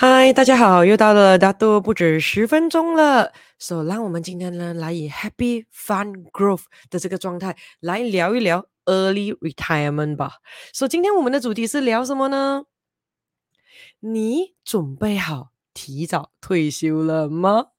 嗨，大家好，又到了大多不止十分钟了。So，让我们今天呢来以 Happy Fun Growth 的这个状态来聊一聊 Early Retirement 吧。So，今天我们的主题是聊什么呢？你准备好提早退休了吗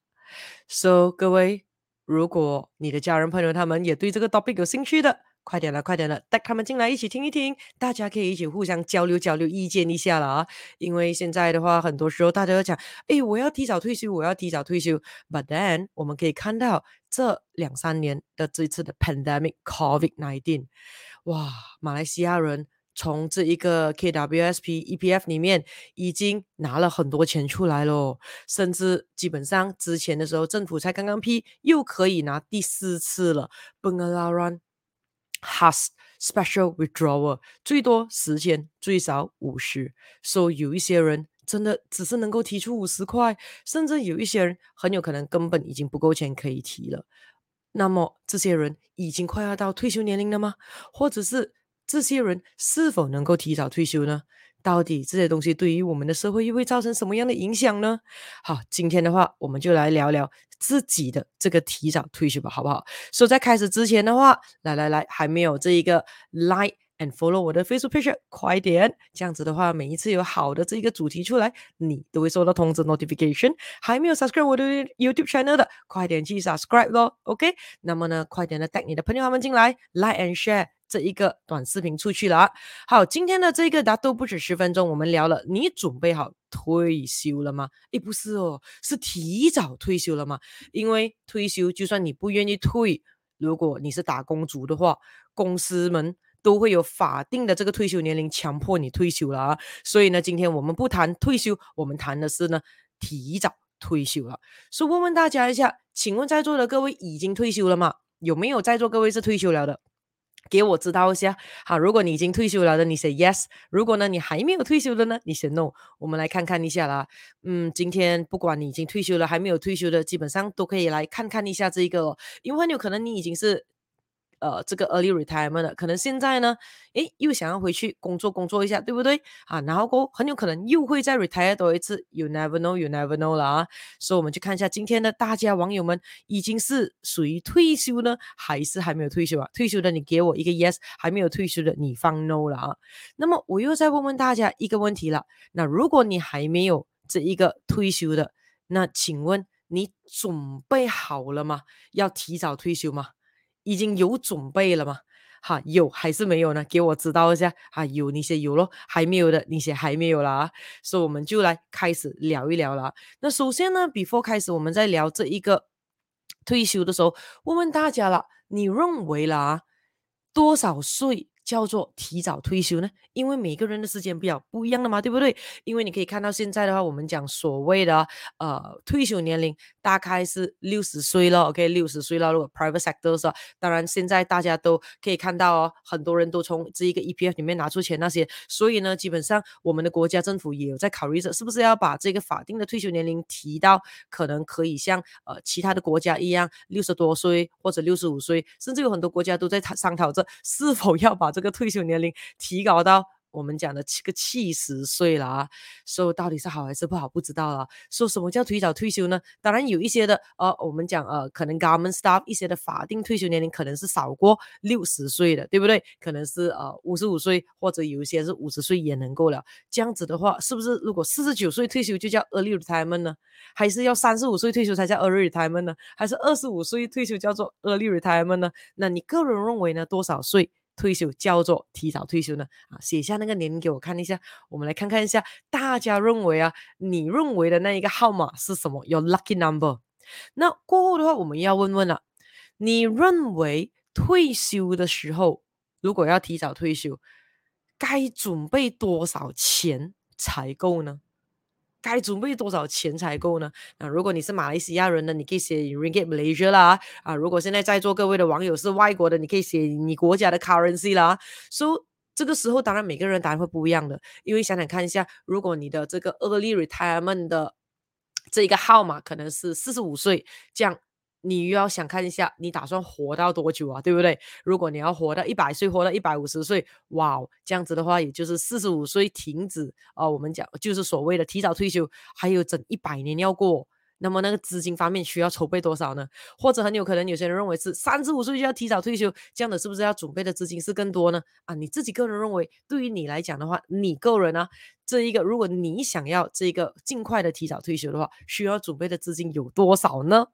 ？So，各位，如果你的家人朋友他们也对这个 topic 有兴趣的。快点了，快点了，带他们进来一起听一听，大家可以一起互相交流交流意见一下了啊！因为现在的话，很多时候大家都讲，诶，我要提早退休，我要提早退休。But then 我们可以看到这两三年的这一次的 pandemic COVID-19，哇，马来西亚人从这一个 KWSP EPF 里面已经拿了很多钱出来了，甚至基本上之前的时候政府才刚刚批，又可以拿第四次了，Pengalaran Has special withdrawal，最多十千，最少五十。所以有一些人真的只是能够提出五十块，甚至有一些人很有可能根本已经不够钱可以提了。那么这些人已经快要到退休年龄了吗？或者是这些人是否能够提早退休呢？到底这些东西对于我们的社会又会造成什么样的影响呢？好，今天的话，我们就来聊聊自己的这个提早退休吧，好不好？所以在开始之前的话，来来来，还没有这一个 like and follow 我的 Facebook page，快点，这样子的话，每一次有好的这一个主题出来，你都会收到通知 notification。还没有 subscribe 我的 YouTube channel 的，快点去 subscribe 咯，OK？那么呢，快点的带你的朋友他们进来，like and share。这一个短视频出去了啊！好，今天的这个答都不止十分钟，我们聊了，你准备好退休了吗？诶，不是哦，是提早退休了吗？因为退休，就算你不愿意退，如果你是打工族的话，公司们都会有法定的这个退休年龄，强迫你退休了啊！所以呢，今天我们不谈退休，我们谈的是呢，提早退休了。所以问问大家一下，请问在座的各位已经退休了吗？有没有在座各位是退休了的？给我知道一下，好，如果你已经退休了的，你写 yes；如果呢你还没有退休的呢，你写 no。我们来看看一下啦，嗯，今天不管你已经退休了，还没有退休的，基本上都可以来看看一下这一个，因为很有可能你已经是。呃，这个 early retirement 的，可能现在呢，诶，又想要回去工作工作一下，对不对？啊，然后过很有可能又会再 retire 多一次，you never know，you never know 了啊。所以我们去看一下今天的大家网友们，已经是属于退休呢，还是还没有退休啊？退休的你给我一个 yes，还没有退休的你放 no 了啊。那么我又再问问大家一个问题了，那如果你还没有这一个退休的，那请问你准备好了吗？要提早退休吗？已经有准备了吗？哈，有还是没有呢？给我知道一下。啊，有你写有咯，还没有的你写还没有啦。所以我们就来开始聊一聊啦。那首先呢，before 开始，我们在聊这一个退休的时候，问问大家了，你认为啦，多少岁？叫做提早退休呢？因为每个人的时间表不一样的嘛，对不对？因为你可以看到现在的话，我们讲所谓的呃退休年龄大概是六十岁了，OK，六十岁了。如果 private sector 是，当然现在大家都可以看到哦，很多人都从这一个 EPF 里面拿出钱那些，所以呢，基本上我们的国家政府也有在考虑着，是不是要把这个法定的退休年龄提到可能可以像呃其他的国家一样六十多岁或者六十五岁，甚至有很多国家都在商讨着是否要把这这个退休年龄提高到我们讲的七个七十岁了啊，说到底是好还是不好不知道了。说什么叫提早退休呢？当然有一些的呃，我们讲呃，可能 government staff 一些的法定退休年龄可能是少过六十岁的，对不对？可能是呃五十五岁，或者有一些是五十岁也能够了。这样子的话，是不是如果四十九岁退休就叫 early retirement 呢？还是要三十五岁退休才叫 early retirement 呢？还是二十五岁退休叫做 early retirement 呢？那你个人认为呢？多少岁？退休叫做提早退休呢？啊，写下那个年龄给我看一下，我们来看看一下，大家认为啊，你认为的那一个号码是什么？Your lucky number。那过后的话，我们要问问了，你认为退休的时候，如果要提早退休，该准备多少钱才够呢？该准备多少钱才够呢？啊如果你是马来西亚人呢，你可以写 Ringgit Malaysia 啦啊。如果现在在座各位的网友是外国的，你可以写你国家的 currency 啦。所以这个时候，当然每个人答案会不一样的，因为想想看一下，如果你的这个 early retirement 的这一个号码可能是四十五岁，这样你又要想看一下，你打算活到多久啊？对不对？如果你要活到一百岁，活到一百五十岁，哇，这样子的话，也就是四十五岁停止啊、我们讲就是所谓的提早退休，还有整一百年要过。那么那个资金方面需要筹备多少呢？或者很有可能有些人认为是三十五岁就要提早退休，这样的是不是要准备的资金是更多呢？啊，你自己个人认为，对于你来讲的话，你个人啊，这一个如果你想要这个尽快的提早退休的话，需要准备的资金有多少呢？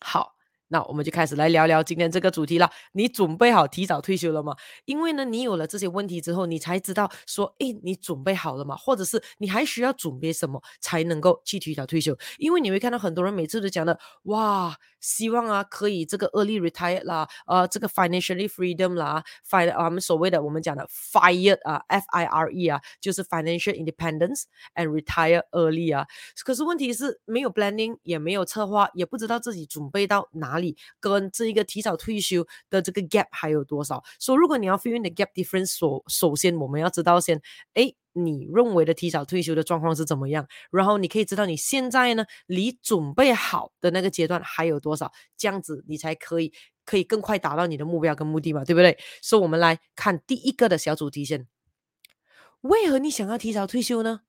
好。那我们就开始来聊聊今天这个主题了。你准备好提早退休了吗？因为呢，你有了这些问题之后，你才知道说，诶，你准备好了吗？或者是你还需要准备什么才能够去提早退休？因为你会看到很多人每次都讲的，哇，希望啊可以这个 early retire 啦，呃，这个 financially freedom 啦，fire 啊，我们所谓的我们讲的 fire 啊，f i r e 啊，就是 financial independence and retire early 啊。可是问题是没有 planning，也没有策划，也不知道自己准备到哪里。跟这一个提早退休的这个 gap 还有多少？所以如果你要 fill in the gap difference，首首先我们要知道先，哎，你认为的提早退休的状况是怎么样？然后你可以知道你现在呢，离准备好的那个阶段还有多少？这样子你才可以可以更快达到你的目标跟目的嘛，对不对？所以我们来看第一个的小主题先，为何你想要提早退休呢？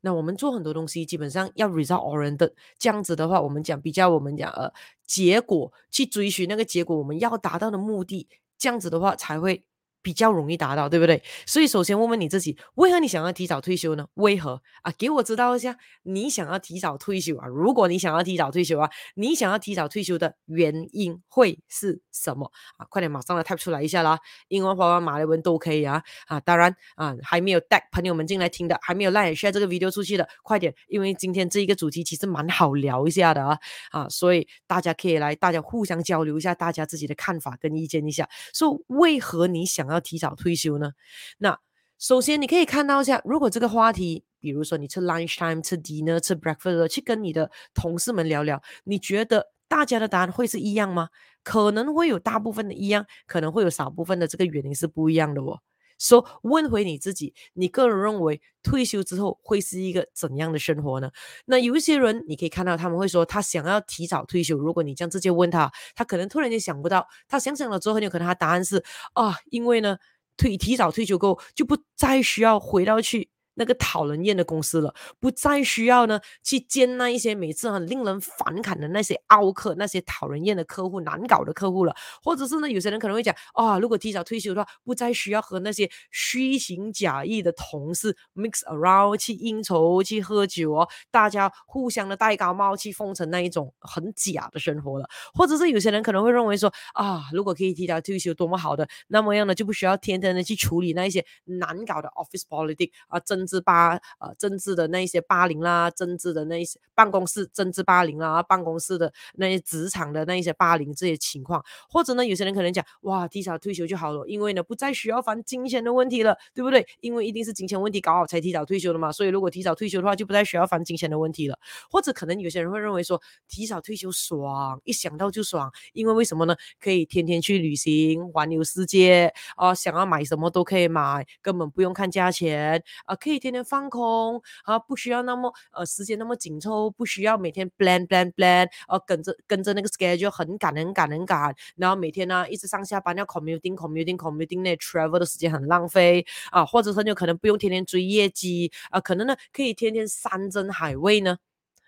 那我们做很多东西，基本上要 result oriented，这样子的话，我们讲比较，我们讲呃结果去追寻那个结果，我们要达到的目的，这样子的话才会。比较容易达到，对不对？所以首先问问你自己，为何你想要提早退休呢？为何啊？给我知道一下，你想要提早退休啊？如果你想要提早退休啊，你想要提早退休的原因会是什么啊？快点马上来 type 出来一下啦！英文、华文、马来文都可以啊啊！当然啊，还没有带朋友们进来听的，还没有 like share 这个 video 出去的，快点，因为今天这一个主题其实蛮好聊一下的啊啊，所以大家可以来，大家互相交流一下，大家自己的看法跟意见一下，说、为何你想要提早退休呢？那首先你可以看到一下，如果这个话题，比如说你吃 lunch time、吃 dinner、吃 breakfast，去跟你的同事们聊聊，你觉得大家的答案会是一样吗？可能会有大部分的一样，可能会有少部分的这个原因是不一样的哦。说、so, 问回你自己，你个人认为退休之后会是一个怎样的生活呢？那有一些人你可以看到他们会说他想要提早退休。如果你这样直接问他，他可能突然间想不到，他想想了之后很有可能他答案是啊，因为呢。退提早退休后，就不再需要回到去那个讨人厌的公司了，不再需要呢去见那一些每次很令人反感的那些奥客，那些讨人厌的客户、难搞的客户了。或者是呢，有些人可能会讲啊、如果提早退休的话，不再需要和那些虚情假意的同事 mix around 去应酬、去喝酒哦，大家互相的戴高帽去奉承那一种很假的生活了。或者是有些人可能会认为说啊，如果可以提早退休，多么好的，那么样呢就不需要天天的去处理那一些难搞的 office politics 啊，真。政治霸呃，政治的那一些霸凌啦，政治的那一些办公室政治霸凌啦，办公室的那些职场的那一些霸凌这些情况，或者呢，有些人可能讲哇，提早退休就好了，因为呢不再需要烦金钱的问题了，对不对？因为一定是金钱问题搞好才提早退休的嘛，所以如果提早退休的话，就不再需要烦金钱的问题了。或者可能有些人会认为说，提早退休爽，一想到就爽，因为为什么呢？可以天天去旅行，环游世界啊，想要买什么都可以买，根本不用看价钱啊，可以。天天放空啊，不需要那么呃时间那么紧凑，不需要每天 plan plan plan，呃跟着跟着那个 schedule 很赶很赶很赶，然后每天呢一直上下班要 commuting commuting commuting 那 travel 的时间很浪费啊，或者很有可能不用天天追业绩啊，可能呢可以天天山珍海味呢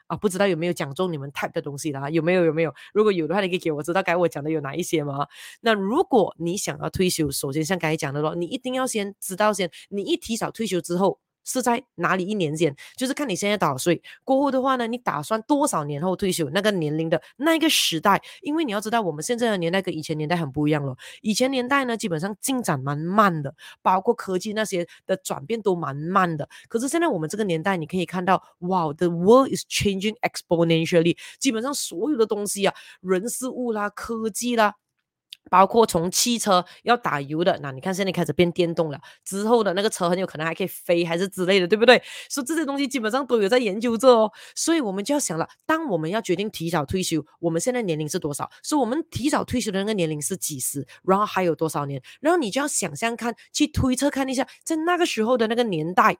啊，不知道有没有讲中你们 type 的东西啦？有没有有没有？如果有的话，你可以给我知道，该我讲的有哪一些吗？那如果你想要退休，首先像刚才讲的咯，你一定要先知道先，你一提早退休之后。是在哪里一年间？就是看你现在多少岁。过后的话呢，你打算多少年后退休？那个年龄的那一个时代，因为你要知道，我们现在的年代跟以前年代很不一样了。以前年代呢，基本上进展蛮慢的，包括科技那些的转变都蛮慢的。可是现在我们这个年代，你可以看到，哇，the world is changing exponentially。基本上所有的东西啊，人事物啦，科技啦。包括从汽车要打油的，那你看现在开始变电动了，之后的那个车很有可能还可以飞，还是之类的，对不对？所以这些东西基本上都有在研究着哦。所以我们就要想了，当我们要决定提早退休，我们现在年龄是多少？所以我们提早退休的那个年龄是几时？然后还有多少年？然后你就要想象看，去推测看一下，在那个时候的那个年代，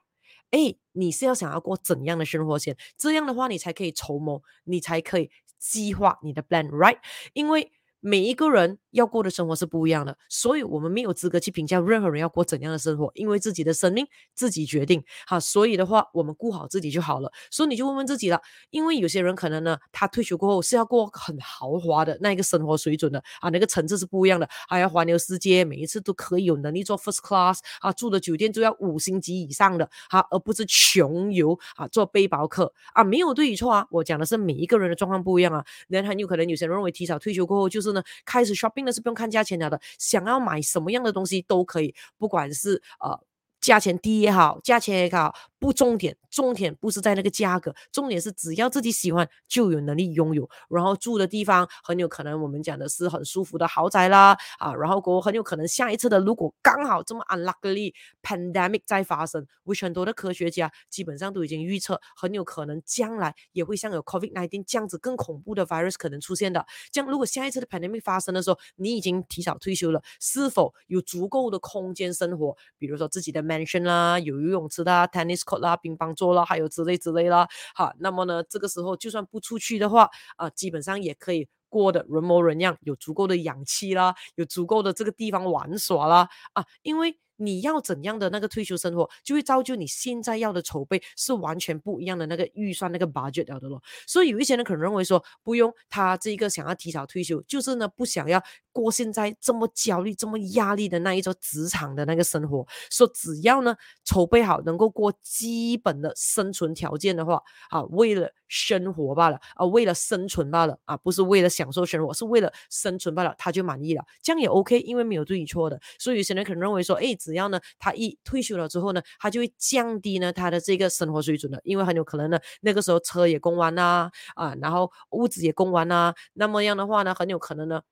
哎，你是要想要过怎样的生活先？这样的话，你才可以筹谋，你才可以。计划你的 plan，right？因为每一个人要过的生活是不一样的，所以我们没有资格去评价任何人要过怎样的生活，因为自己的生命自己决定。好，所以的话，我们顾好自己就好了。所以你就问问自己了，因为有些人可能呢，他退休过后是要过很豪华的那一个生活水准的啊，那个层次是不一样的，还要环游世界，每一次都可以有能力坐 first class 啊，住的酒店都要五星级以上的，哈、啊，而不是穷游啊，做背包客啊，没有对与错啊，我讲的是每一个人的状况不一样啊，人很有可能有些人认为提早退休过后就是。呢，开始 shopping 呢是不用看价钱了的，想要买什么样的东西都可以，不管是呃。价钱低也好，价钱也好，不重点，重点不是在那个价格，重点是只要自己喜欢就有能力拥有，然后住的地方很有可能我们讲的是很舒服的豪宅啦，啊，然后过很有可能下一次的如果刚好这么 unluckily pandemic 再发生，which 很多的科学家基本上都已经预测很有可能将来也会像有 COVID-19 这样子更恐怖的 virus 可能出现的，这样如果下一次的 pandemic 发生的时候，你已经提早退休了，是否有足够的空间生活，比如说自己的。mansion 啦，有游泳池啦，tennis 啦，乒乓桌啦，还有之类之类啦。好，那么呢，这个时候就算不出去的话，啊、基本上也可以过得人模人样，有足够的氧气啦，有足够的这个地方玩耍啦，啊，因为。你要怎样的那个退休生活，就会造就你现在要的筹备是完全不一样的那个预算那个 budget 了的咯。所以有一些人可能认为说，不用他这个想要提早退休，就是呢不想要过现在这么焦虑、这么压力的那一种职场的那个生活。说只要呢筹备好，能够过基本的生存条件的话，啊，为了生活罢了，啊，为了生存罢了，啊，不是为了享受生活，是为了生存罢了，他就满意了，这样也 OK，因为没有对与错的。所以有些人可能认为说，哎。只要呢，他一退休了之后呢，他就会降低呢他的这个生活水准了，因为很有可能呢，那个时候车也供完啦，啊，然后屋子也供完啦，那么样的话呢，很有可能呢。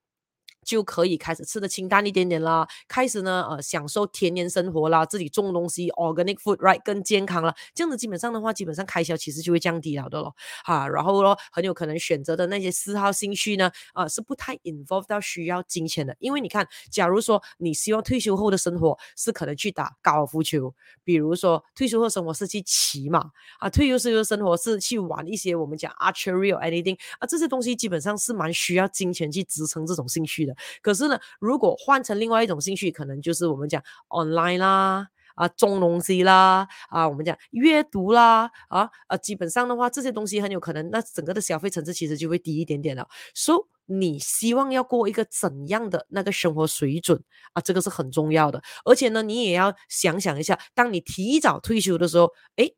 就可以开始吃的清淡一点点啦，开始呢，呃，享受田园生活啦，自己种东西，organic food，right，更健康了。这样子基本上的话，基本上开销其实就会降低了的咯，哈，然后咯，很有可能选择的那些嗜好兴趣呢，啊、呃，是不太 involve 到需要金钱的。因为你看，假如说你希望退休后的生活是可能去打高尔夫球，比如说退休后生活是去骑马，啊，退休后的生活是去玩一些我们讲 archery or anything，啊，这些东西基本上是蛮需要金钱去支撑这种兴趣的。可是呢，如果换成另外一种兴趣，可能就是我们讲 online 啦，啊，种东西啦，啊，我们讲阅读啦，啊，啊，基本上的话，这些东西很有可能，那整个的消费层次其实就会低一点点了。所以你希望要过一个怎样的那个生活水准啊？这个是很重要的。而且呢，你也要想想一下，当你提早退休的时候，诶，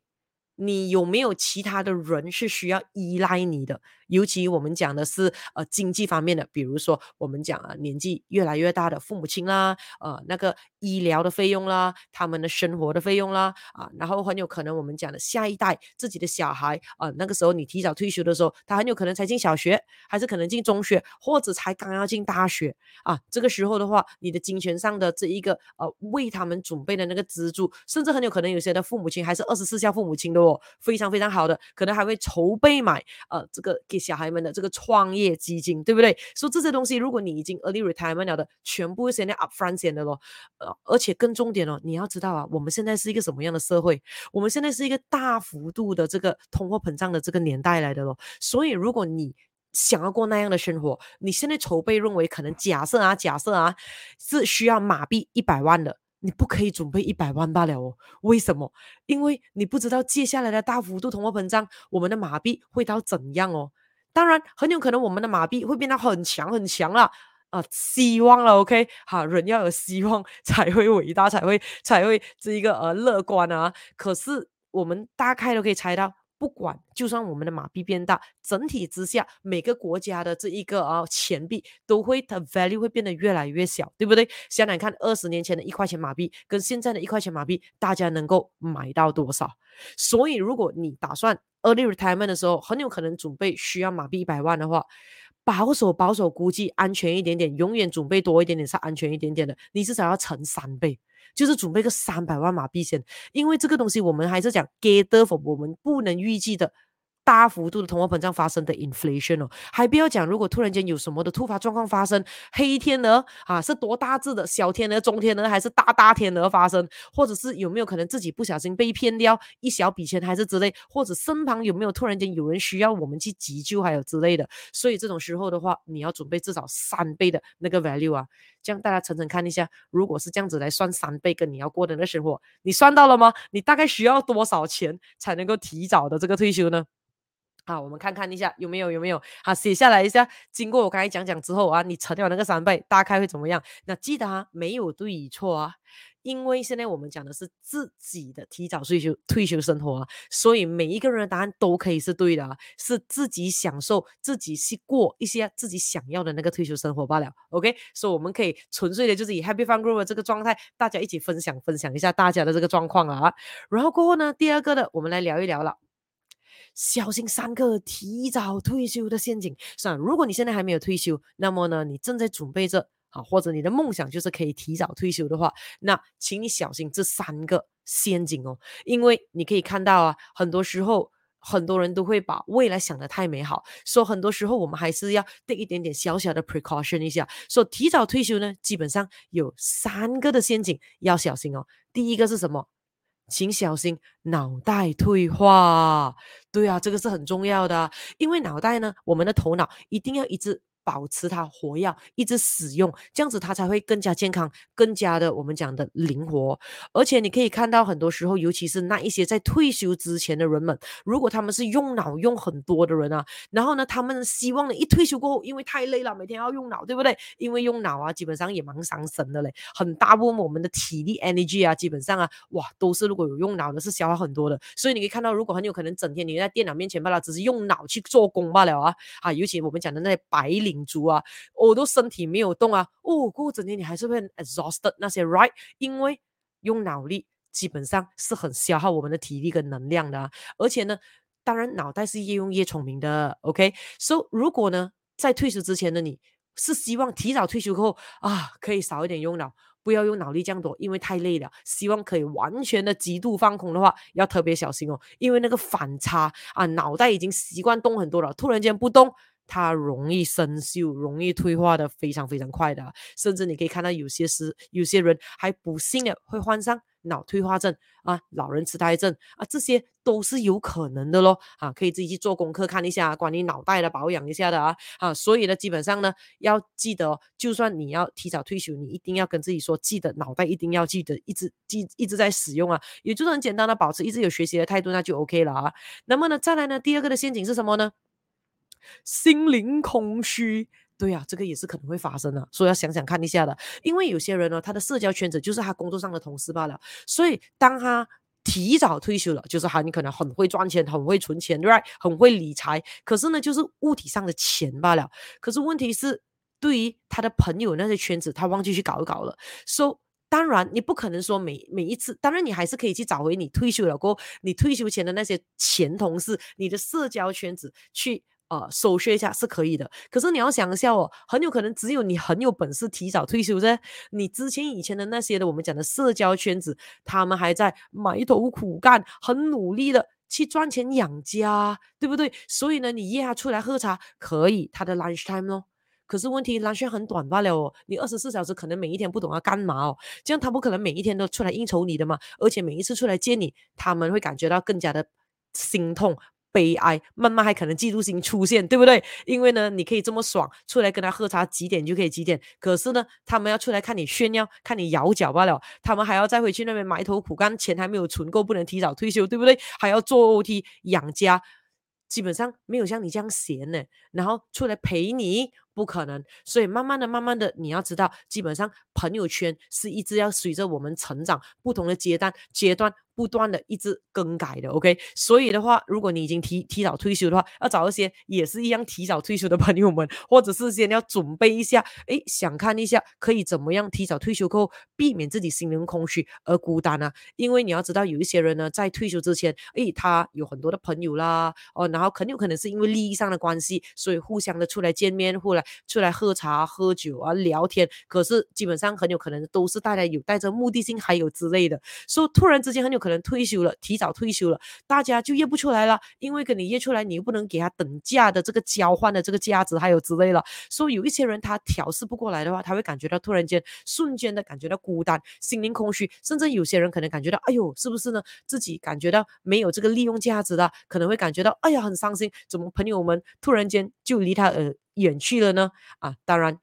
你有没有其他的人是需要依赖你的？尤其我们讲的是呃经济方面的，比如说我们讲啊年纪越来越大的父母亲啦，呃那个医疗的费用啦，他们的生活的费用啦，啊，然后很有可能我们讲的下一代自己的小孩啊，那个时候你提早退休的时候，他很有可能才进小学，还是可能进中学，或者才刚要进大学啊，这个时候的话，你的金钱上的这一个呃为他们准备的那个资助，甚至很有可能有些的父母亲还是二十四孝父母亲的哦，非常非常好的，可能还会筹备买呃这个给。小孩们的这个创业基金，对不对？所以这些东西，如果你已经 early retirement 了的，全部是现在 upfront 先的咯。呃，而且更重点哦，你要知道啊，我们现在是一个什么样的社会？我们现在是一个大幅度的这个通货膨胀的这个年代来的咯。所以，如果你想要过那样的生活，你现在筹备认为可能假设啊，假设啊，是需要马币一百万的。你不可以准备一百万罢了哦，为什么？因为你不知道接下来的大幅度通货膨胀，我们的马币会到怎样哦。当然，很有可能我们的马币会变得很强很强了啊！希望了，OK，好，人要有希望才会伟大，才会才会这一个呃乐观啊。可是我们大概都可以猜到，不管就算我们的马币变大，整体之下每个国家的这一个啊钱币都会的 value 会变得越来越小，对不对？想想看，二十年前的一块钱马币跟现在的一块钱马币，大家能够买到多少？所以，如果你打算 early retirement 的时候，很有可能准备需要马币一百万的话，保守保守估计安全一点点，永远准备多一点点是安全一点点的。你至少要乘三倍，就是准备个三百万马币先，因为这个东西我们还是讲 get the for 我们不能预计的大幅度的通货膨胀发生的 inflation 哦，还不要讲，如果突然间有什么的突发状况发生，黑天鹅啊，是多大只的小天鹅、中天鹅，还是大大天鹅发生，或者是有没有可能自己不小心被骗掉一小笔钱，还是之类，或者身旁有没有突然间有人需要我们去急救，还有之类的，所以这种时候的话，你要准备至少三倍的那个 value 啊，这样大家层层看一下，如果是这样子来算三倍，跟你要过的那生活，你算到了吗？你大概需要多少钱才能够提早的这个退休呢？好，我们看看一下有没有有没有好，写下来一下。经过我刚才讲讲之后啊，你乘掉那个三倍，大概会怎么样？那记得啊，没有对与错啊，因为现在我们讲的是自己的提早退休退休生活啊，所以每一个人的答案都可以是对的啊，是自己享受自己去过一些自己想要的那个退休生活罢了。OK，所以我们可以纯粹的就是以 Happy Fun Group 这个状态，大家一起分享分享一下大家的这个状况啊。然后过后呢，第二个的我们来聊一聊了。小心三个提早退休的陷阱。是啊，如果你现在还没有退休，那么呢，你正在准备着啊，或者你的梦想就是可以提早退休的话，那请你小心这三个陷阱哦。因为你可以看到啊，很多时候很多人都会把未来想得太美好，所以很多时候我们还是要带一点点小小的 precaution 一下。所以提早退休呢，基本上有三个的陷阱要小心哦。第一个是什么？请小心脑袋退化，对啊，这个是很重要的，因为脑袋呢，我们的头脑一定要一致。保持它活跃，一直使用，这样子它才会更加健康，更加的我们讲的灵活。而且你可以看到，很多时候，尤其是那一些在退休之前的人们，如果他们是用脑用很多的人啊，然后呢，他们希望呢一退休过后，因为太累了，每天要用脑，对不对？因为用脑啊，基本上也蛮伤神的嘞。很大部分我们的体力 energy 啊，基本上啊，哇，都是如果有用脑的，是消耗很多的。所以你可以看到，如果很有可能整天你在电脑面前罢了，只是用脑去做工罢了啊啊，尤其我们讲的那些白领。领族啊，我都身体没有动啊，哦，过整天你还是会 exhausted 那些，right？因为用脑力基本上是很消耗我们的体力跟能量的，而且呢，当然脑袋是越用越聪明的，OK？所以如果呢，在退休之前的你是希望提早退休后啊，可以少一点用脑，不要用脑力这样多，因为太累了。希望可以完全的极度放空的话，要特别小心哦，因为那个反差啊，脑袋已经习惯动很多了，突然间不动。它容易生锈，容易退化的非常非常快的，甚至你可以看到有些是有些人还不幸的会患上脑退化症啊，老人痴呆症啊，这些都是有可能的咯啊，可以自己去做功课看一下关于脑袋的保养一下的啊啊，所以呢，基本上呢要记得，就算你要提早退休，你一定要跟自己说，记得脑袋一定要记得一直记一直在使用啊，也就是很简单的保持一直有学习的态度，那就 OK 了啊。那么呢，再来呢，第二个的陷阱是什么呢？心灵空虚，对呀、啊，这个也是可能会发生的，所以要想想看一下的。因为有些人呢，他的社交圈子就是他工作上的同事罢了，所以当他提早退休了，就是他你可能很会赚钱，很会存钱，对吧？很会理财，可是呢，就是物体上的钱罢了。可是问题是，对于他的朋友那些圈子，他忘记去搞一搞了。So，当然你不可能说每每一次，当然你还是可以去找回你退休了过后，你退休前的那些前同事，你的社交圈子去。呃，搜学一下是可以的，可是你要想一下哦，很有可能只有你很有本事提早退休噻。你之前以前的那些的，我们讲的社交圈子，他们还在埋头苦干，很努力的去赚钱养家，对不对？所以呢，你约他出来喝茶可以，他的 lunch time 咯。可是问题 lunch 很短罢了哦，你二十四小时可能每一天不懂要干嘛哦，这样他不可能每一天都出来应酬你的嘛，而且每一次出来见你，他们会感觉到更加的心痛。悲哀，慢慢还可能嫉妒心出现，对不对？因为呢，你可以这么爽，出来跟他喝茶，几点就可以几点。可是呢，他们要出来看你炫耀，看你摇脚罢了。他们还要再回去那边埋头苦干，钱还没有存够，不能提早退休，对不对？还要做 OT 养家，基本上没有像你这样闲呢。然后出来陪你。不可能，所以慢慢的、慢慢的，你要知道，基本上朋友圈是一直要随着我们成长，不同的阶段阶段不断的一直更改的，OK。所以的话，如果你已经提提早退休的话，要找一些也是一样提早退休的朋友们，或者是先要准备一下，诶，想看一下可以怎么样提早退休后，避免自己心灵空虚而孤单啊。因为你要知道，有一些人呢，在退休之前，诶，他有很多的朋友啦，哦，然后很有可能是因为利益上的关系，所以互相的出来见面，或来。出来喝茶、喝酒啊，聊天，可是基本上很有可能都是带来有带着目的性，还有之类的，所以突然之间很有可能退休了，提早退休了，大家就约不出来了，因为跟你约出来，你又不能给他等价的这个交换的这个价值，还有之类了。所以有一些人他调试不过来的话，他会感觉到突然间瞬间的感觉到孤单，心灵空虚，甚至有些人可能感觉到，哎呦，是不是呢？自己感觉到没有这个利用价值的，可能会感觉到，哎呀，很伤心，怎么朋友们突然间就离他而远去了呢？啊，当然。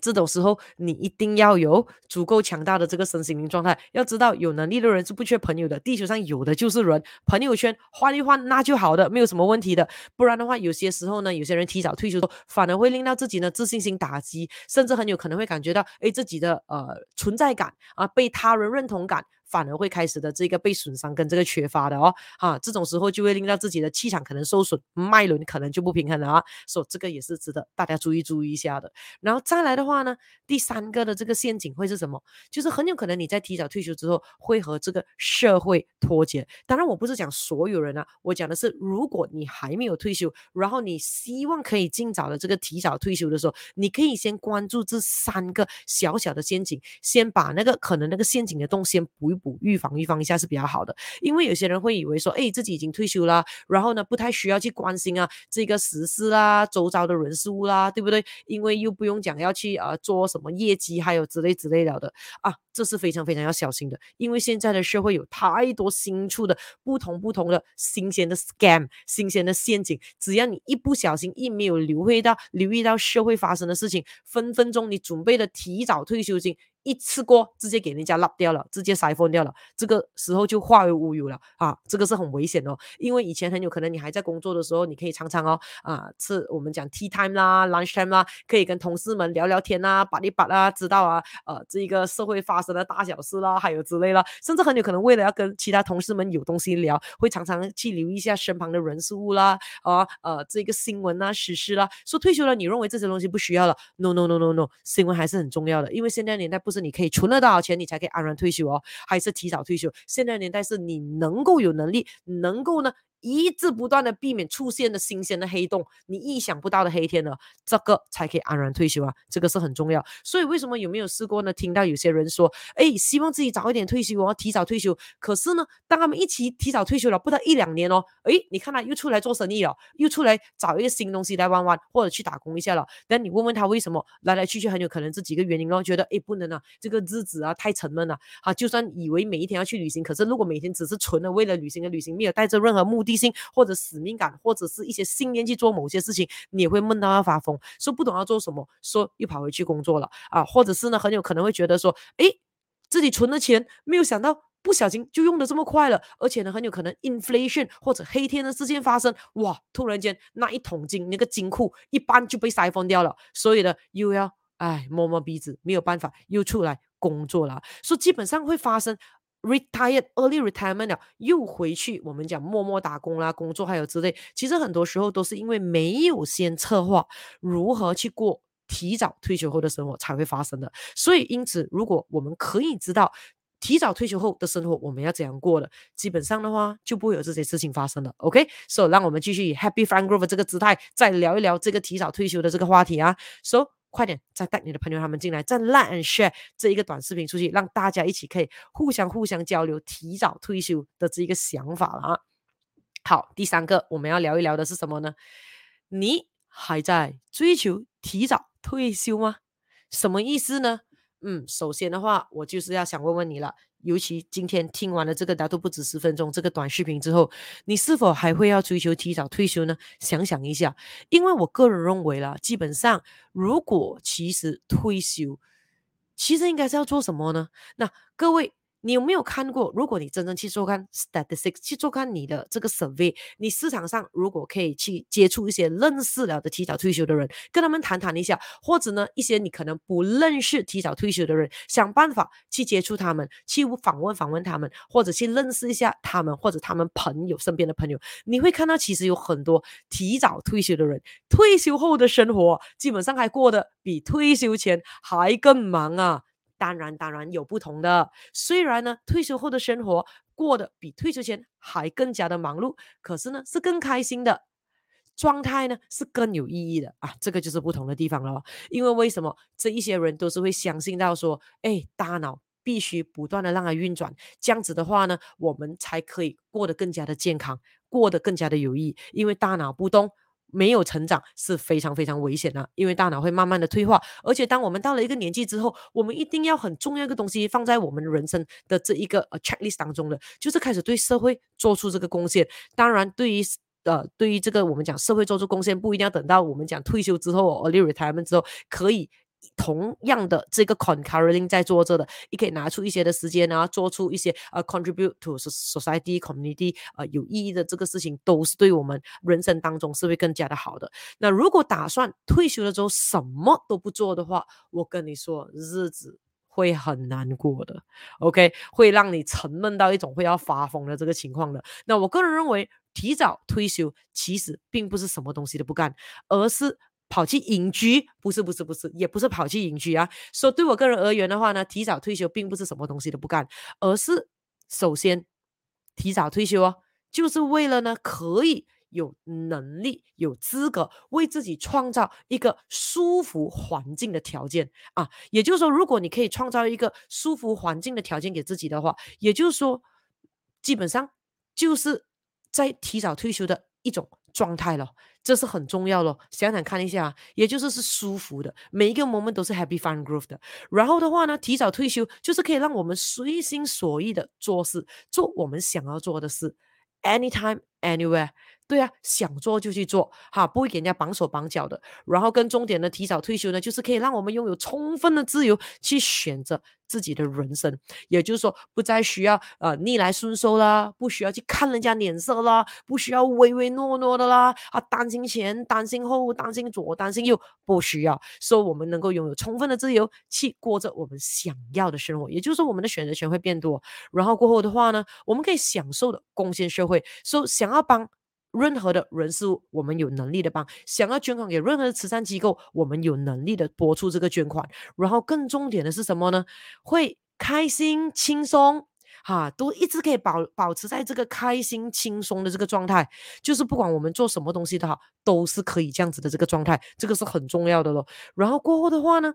这种时候，你一定要有足够强大的这个身心灵状态。要知道，有能力的人是不缺朋友的，地球上有的就是人。朋友圈换一换，那就好的，没有什么问题的。不然的话，有些时候呢，有些人提早退休，反而会令到自己呢自信心打击，甚至很有可能会感觉到，哎，自己的呃存在感啊，被他人认同感。反而会开始的这个被损伤跟这个缺乏的哦，啊，这种时候就会令到自己的气场可能受损，脉轮可能就不平衡了啊，所以这个也是值得大家注意注意一下的。然后再来的话呢，第三个的这个陷阱会是什么？就是很有可能你在提早退休之后会和这个社会脱节。当然，我不是讲所有人啊，我讲的是如果你还没有退休，然后你希望可以尽早的这个提早退休的时候，你可以先关注这三个小小的陷阱，先把那个可能那个陷阱的洞先补。补预防预防一下是比较好的，因为有些人会以为说，哎，自己已经退休了，然后呢，不太需要去关心啊这个时事啦、周遭的人事物啦，对不对？因为又不用讲要去啊、呃、做什么业绩，还有之类之类了的啊，这是非常非常要小心的，因为现在的社会有太多新出的不同不同的新鲜的 scam、新鲜的陷阱，只要你一不小心，一没有留意到留意到社会发生的事情，分分钟你准备的提早退休金。一次过直接给人家拉掉了，直接塞封掉了，这个时候就化为乌有了啊！这个是很危险哦，因为以前很有可能你还在工作的时候，你可以常常哦啊，吃我们讲 tea time 啦、lunch time 啦，可以跟同事们聊聊天啊、把一把啊，知道啊，呃，这个社会发生的大小事啦，还有之类啦，甚至很有可能为了要跟其他同事们有东西聊，会常常去留意一下身旁的人事物啦，啊呃，这个新闻啊、时事啦。说退休了，你认为这些东西不需要了？No No No No No，新闻还是很重要的，因为现在年代不是。你可以存了多少钱，你才可以安然退休哦？还是提早退休？现在年代是你能够有能力，能够呢？一直不断的避免出现的新鲜的黑洞，你意想不到的黑天鹅，这个才可以安然退休啊，这个是很重要。所以为什么有没有试过呢？听到有些人说，哎，希望自己早一点退休，我要提早退休。可是呢，当他们一起提早退休了，不到一两年哦，哎，你看他又出来做生意了，又出来找一个新东西来玩玩，或者去打工一下了。但你问问他为什么来来去去，很有可能这几个原因哦，觉得哎不能啊，这个日子啊太沉闷了啊。就算以为每一天要去旅行，可是如果每天只是纯的为了旅行而旅行，没有带着任何目的。性或者使命感，或者是一些信念去做某些事情，你也会闷到要发疯，说不懂要做什么，说又跑回去工作了。啊，或者是呢，很有可能会觉得说，诶，自己存的钱没有想到不小心就用的这么快了，而且呢，很有可能 inflation 或者黑天的事件发生，哇，突然间那一桶金那个金库一般就被塞封掉了，所以呢，又要哎摸摸鼻子，没有办法又出来工作了，所以基本上会发生。Retired early retirement 了，又回去我们讲默默打工啦，工作还有之类，其实很多时候都是因为没有先策划如何去过提早退休后的生活才会发生的。所以因此，如果我们可以知道提早退休后的生活我们要怎样过的，基本上的话就不会有这些事情发生了。OK，so 让我们继续以 Happy Fun Growth 这个姿态再聊一聊这个提早退休的这个话题啊。So 快点，再带你的朋友他们进来，再 like and share 这一个短视频出去，让大家一起可以互相互相交流提早退休的这一个想法了啊。好，第三个我们要聊一聊的是什么呢？你还在追求提早退休吗？什么意思呢？嗯，首先的话，我就是要想问问你了。尤其今天听完了这个达都不止十分钟这个短视频之后，你是否还会要追求提早退休呢？想想一下，因为我个人认为了，基本上如果其实退休，其实应该是要做什么呢？那各位。你有没有看过？如果你真正去做看 statistics，去做看你的这个 survey，你市场上如果可以去接触一些认识了的提早退休的人，跟他们谈谈一下，或者呢，一些你可能不认识提早退休的人，想办法去接触他们，去访问访问他们，或者去认识一下他们，或者他们朋友身边的朋友，你会看到其实有很多提早退休的人，退休后的生活基本上还过得比退休前还更忙啊。当然，当然有不同的。虽然呢，退休后的生活过得比退休前还更加的忙碌，可是呢，是更开心的状态呢，是更有意义的啊。这个就是不同的地方了。因为为什么这一些人都是会相信到说，哎，大脑必须不断的让它运转，这样子的话呢，我们才可以过得更加的健康，过得更加的有意义。因为大脑不动，没有成长是非常非常危险的，因为大脑会慢慢的退化。而且当我们到了一个年纪之后，我们一定要很重要一个东西放在我们人生的这一个呃 checklist 当中的，就是开始对社会做出这个贡献。当然，对于呃对于这个我们讲社会做出贡献，不一定要等到我们讲退休之后，early retirement 之后可以。同样的这个 concurring 在做着的，你可以拿出一些的时间啊，做出一些呃 contribute to society community 呃有意义的这个事情，都是对我们人生当中是会更加的好的。那如果打算退休了之后什么都不做的话，我跟你说，日子会很难过的。OK，会让你沉闷到一种会要发疯的这个情况的。那我个人认为，提早退休其实并不是什么东西都不干，而是。跑去隐居，不是不是不是，也不是跑去隐居啊。说对我个人而言的话呢，提早退休并不是什么东西都不干，而是首先提早退休哦，就是为了呢可以有能力、有资格为自己创造一个舒服环境的条件啊。也就是说，如果你可以创造一个舒服环境的条件给自己的话，也就是说，基本上就是在提早退休的一种状态了。这是很重要的，想想看一下，也就是是舒服的，每一个 moment 都是 happy fun groove 的。然后的话呢，提早退休就是可以让我们随心所欲的做事，做我们想要做的事，anytime anywhere。对啊，想做就去做，哈，不会给人家绑手绑脚的。然后跟重点的提早退休呢，就是可以让我们拥有充分的自由去选择自己的人生。也就是说，不再需要呃逆来顺受啦，不需要去看人家脸色啦，不需要唯唯诺诺的啦，啊，担心前，担心后，担心左，担心右，不需要。所以，我们能够拥有充分的自由去过着我们想要的生活。也就是说，我们的选择权会变多。然后过后的话呢，我们可以享受的贡献社会。说，想要帮。任何的人事物，我们有能力的帮；想要捐款给任何的慈善机构，我们有能力的拨出这个捐款。然后更重点的是什么呢？会开心轻松，哈，都一直可以保保持在这个开心轻松的这个状态。就是不管我们做什么东西的话，都是可以这样子的这个状态，这个是很重要的咯。然后过后的话呢？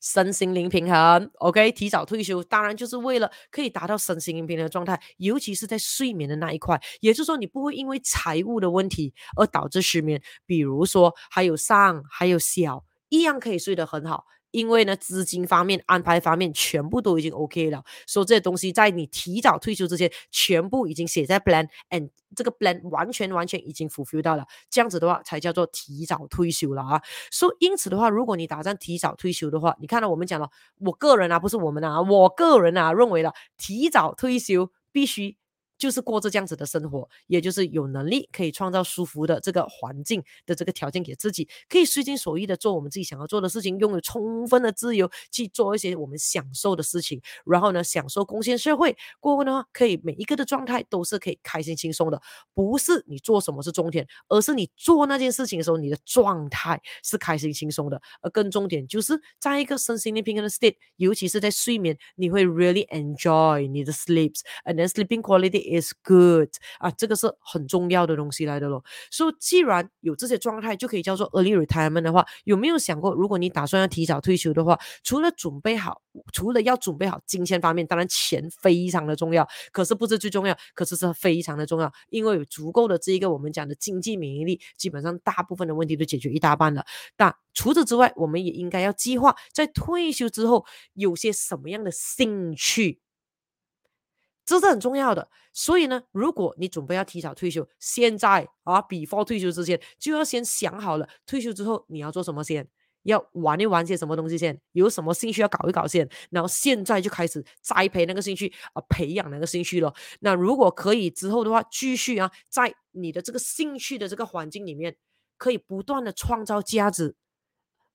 身心灵平衡，OK，提早退休当然就是为了可以达到身心灵平衡的状态，尤其是在睡眠的那一块，也就是说你不会因为财务的问题而导致失眠，比如说还有上还有小，一样可以睡得很好。因为呢，资金方面、安排方面全部都已经 OK 了，所以这些东西在你提早退休之前，全部已经写在 plan，and 这个 plan 完全完全已经 fulfill 到了，这样子的话才叫做提早退休了啊。所以因此的话，如果你打算提早退休的话，你看到我们讲了，我个人啊，不是我们啊，我个人啊认为了，提早退休必须。就是过着这样子的生活，也就是有能力可以创造舒服的这个环境的这个条件给自己，可以随心所欲的做我们自己想要做的事情，拥有充分的自由去做一些我们享受的事情，然后呢，享受贡献社会。过后呢，可以每一个的状态都是可以开心轻松的，不是你做什么是重点，而是你做那件事情的时候，你的状态是开心轻松的。而更重点就是在一个身心灵平衡的 state，尤其是在睡眠，你会 really enjoy 你的 sleeps，and then sleeping quality。Is good 啊，这个是很重要的东西来的咯。所以既然有这些状态，就可以叫做 early retirement 的话，有没有想过，如果你打算要提早退休的话，除了准备好，除了要准备好金钱方面，当然钱非常的重要，可是不是最重要，可是是非常的重要，因为有足够的这一个我们讲的经济免疫力，基本上大部分的问题都解决一大半了。但除此之外，我们也应该要计划在退休之后有些什么样的兴趣。这是很重要的，所以呢，如果你准备要提早退休，现在啊，before 退休之前，就要先想好了，退休之后你要做什么先，要玩一玩些什么东西先，有什么兴趣要搞一搞先，然后现在就开始栽培那个兴趣啊，培养那个兴趣了。那如果可以之后的话，继续啊，在你的这个兴趣的这个环境里面，可以不断的创造价值。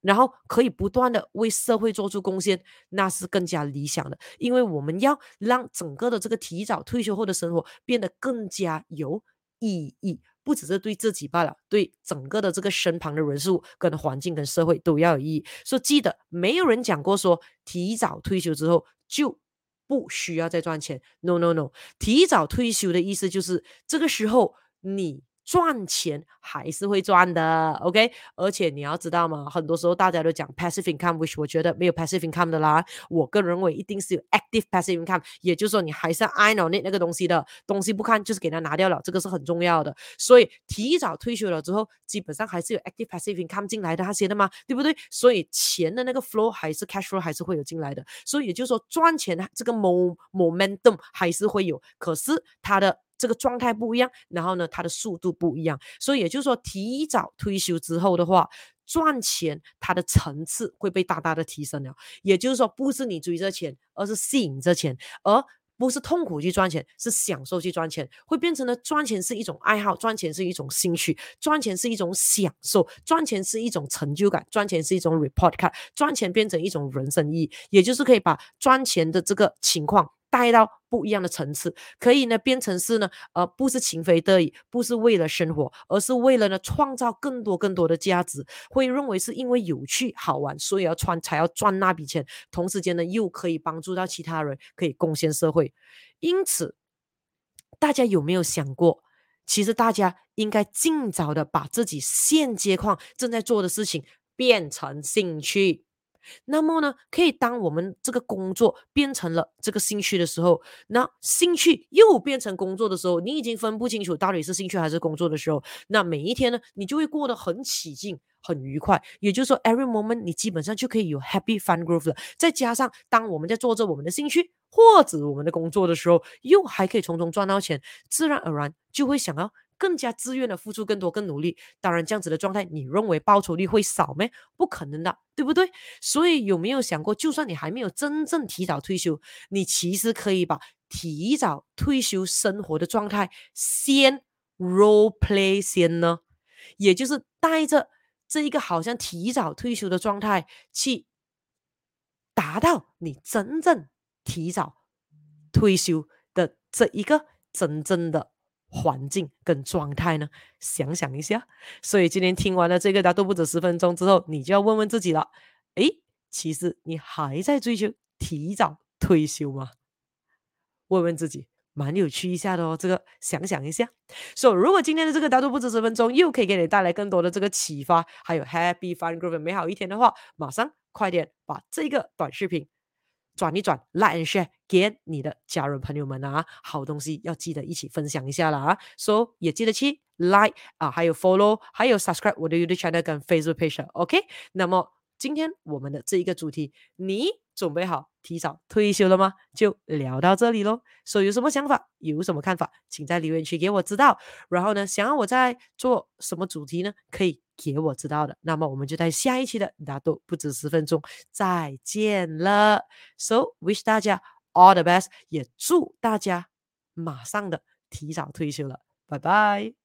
然后可以不断的为社会做出贡献，那是更加理想的。因为我们要让整个的这个提早退休后的生活变得更加有意义，不只是对自己罢了，对整个的这个身旁的人事物、跟环境、跟社会都要有意义。所以记得，没有人讲过说提早退休之后就不需要再赚钱。No No No，提早退休的意思就是这个时候你赚钱还是会赚的，OK？而且你要知道嘛，很多时候大家都讲 passive income，which 我觉得没有 passive income 的啦。我个人认为一定是有 active passive income，也就是说你还是 I know it 那个东西的，东西不看就是给它拿掉了，这个是很重要的。所以提早退休了之后，基本上还是有 active passive income 进来的那些的嘛，对不对？所以钱的那个 flow 还是 cash flow 还是会有进来的。所以也就是说赚钱这个 momentum 还是会有，可是它的。这个状态不一样，然后呢，它的速度不一样，所以也就是说，提早退休之后的话，赚钱它的层次会被大大的提升了。也就是说，不是你追着钱，而是吸引着钱，而不是痛苦去赚钱，是享受去赚钱，会变成了赚钱是一种爱好，赚钱是一种兴趣，赚钱是一种享受，赚钱是一种成就感，赚钱是一种 report card，赚钱变成一种人生意义，也就是可以把赚钱的这个情况。带到不一样的层次，可以呢变成是呢，呃，不是情非得已，不是为了生活，而是为了呢创造更多更多的价值。会认为是因为有趣好玩，所以要赚才要赚那笔钱，同时间呢又可以帮助到其他人，可以贡献社会。因此，大家有没有想过，其实大家应该尽早的把自己现阶段正在做的事情变成兴趣。那么呢，可以当我们这个工作变成了这个兴趣的时候，那兴趣又变成工作的时候，你已经分不清楚到底是兴趣还是工作的时候，那每一天呢，你就会过得很起劲、很愉快。也就是说，every moment 你基本上就可以有 happy fun growth 了。再加上当我们在做着我们的兴趣或者我们的工作的时候，又还可以从中赚到钱，自然而然就会想要。更加自愿的付出更多、更努力，当然这样子的状态，你认为报酬率会少吗？不可能的，对不对？所以有没有想过，就算你还没有真正提早退休，你其实可以把提早退休生活的状态先 role play 先呢？也就是带着这一个好像提早退休的状态，去达到你真正提早退休的这一个真正的。环境跟状态呢？想想一下。所以今天听完了这个，大都不止十分钟之后，你就要问问自己了：诶，其实你还在追求提早退休吗？问问自己，蛮有趣一下的哦。这个想想一下。所以，如果今天的这个大都不止十分钟，又可以给你带来更多的这个启发，还有 Happy Fun Group 美好一天的话，马上快点把这个短视频。转一转，like and share 给你的家人朋友们啊，好东西要记得一起分享一下啦啊，so 也记得去 like 啊，还有 follow，还有 subscribe 我的 YouTube channel 跟 Facebook page，OK？那么今天我们的这一个主题，你准备好提早退休了吗？就聊到这里喽。所以有什么想法，有什么看法，请在留言区给我知道。然后呢，想要我在做什么主题呢？可以给我知道的。那么我们就在下一期的大都不止十分钟再见了。So wish 大家 all the best，也祝大家马上的提早退休了。拜拜。